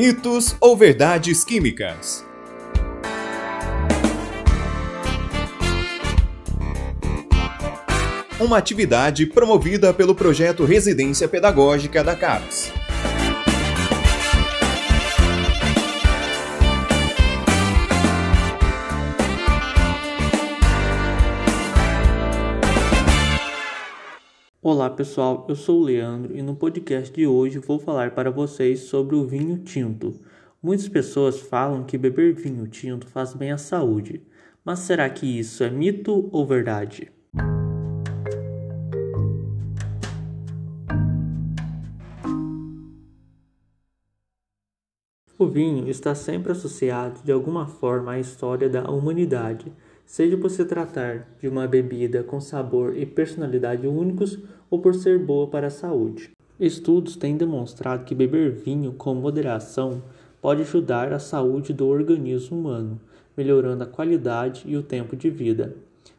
Mitos ou verdades químicas? Uma atividade promovida pelo projeto Residência Pedagógica da CAPES. Olá pessoal, eu sou o Leandro e no podcast de hoje vou falar para vocês sobre o vinho tinto. Muitas pessoas falam que beber vinho tinto faz bem à saúde, mas será que isso é mito ou verdade? O vinho está sempre associado de alguma forma à história da humanidade seja por se tratar de uma bebida com sabor e personalidade únicos ou por ser boa para a saúde. Estudos têm demonstrado que beber vinho com moderação pode ajudar a saúde do organismo humano, melhorando a qualidade e o tempo de vida.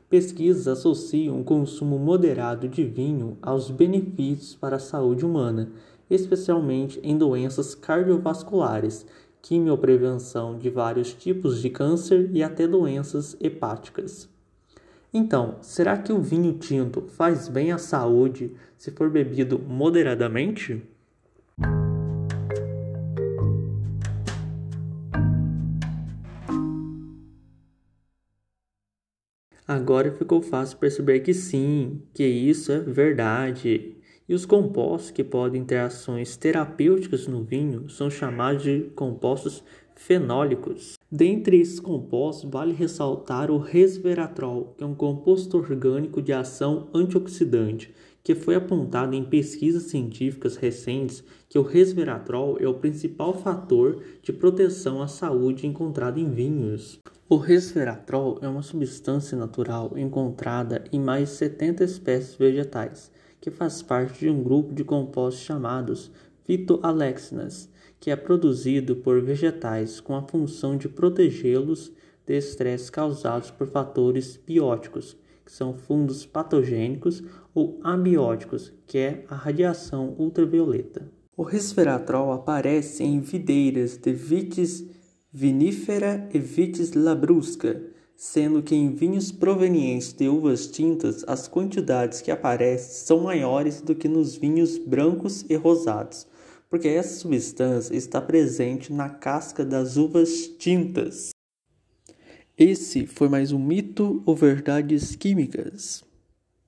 Pesquisas associam o consumo moderado de vinho aos benefícios para a saúde humana, especialmente em doenças cardiovasculares quimioprevenção de vários tipos de câncer e até doenças hepáticas. Então, será que o vinho tinto faz bem à saúde se for bebido moderadamente? Agora ficou fácil perceber que sim, que isso é verdade. E os compostos que podem ter ações terapêuticas no vinho são chamados de compostos fenólicos. Dentre esses compostos, vale ressaltar o resveratrol, que é um composto orgânico de ação antioxidante, que foi apontado em pesquisas científicas recentes que o resveratrol é o principal fator de proteção à saúde encontrado em vinhos. O resveratrol é uma substância natural encontrada em mais de 70 espécies vegetais que faz parte de um grupo de compostos chamados fitoalexinas, que é produzido por vegetais com a função de protegê-los de estresse causados por fatores bióticos, que são fungos patogênicos, ou abióticos, que é a radiação ultravioleta. O resveratrol aparece em videiras de Vitis vinifera e Vitis labrusca, sendo que em vinhos provenientes de uvas tintas as quantidades que aparecem são maiores do que nos vinhos brancos e rosados, porque essa substância está presente na casca das uvas tintas. Esse foi mais um mito ou verdades químicas.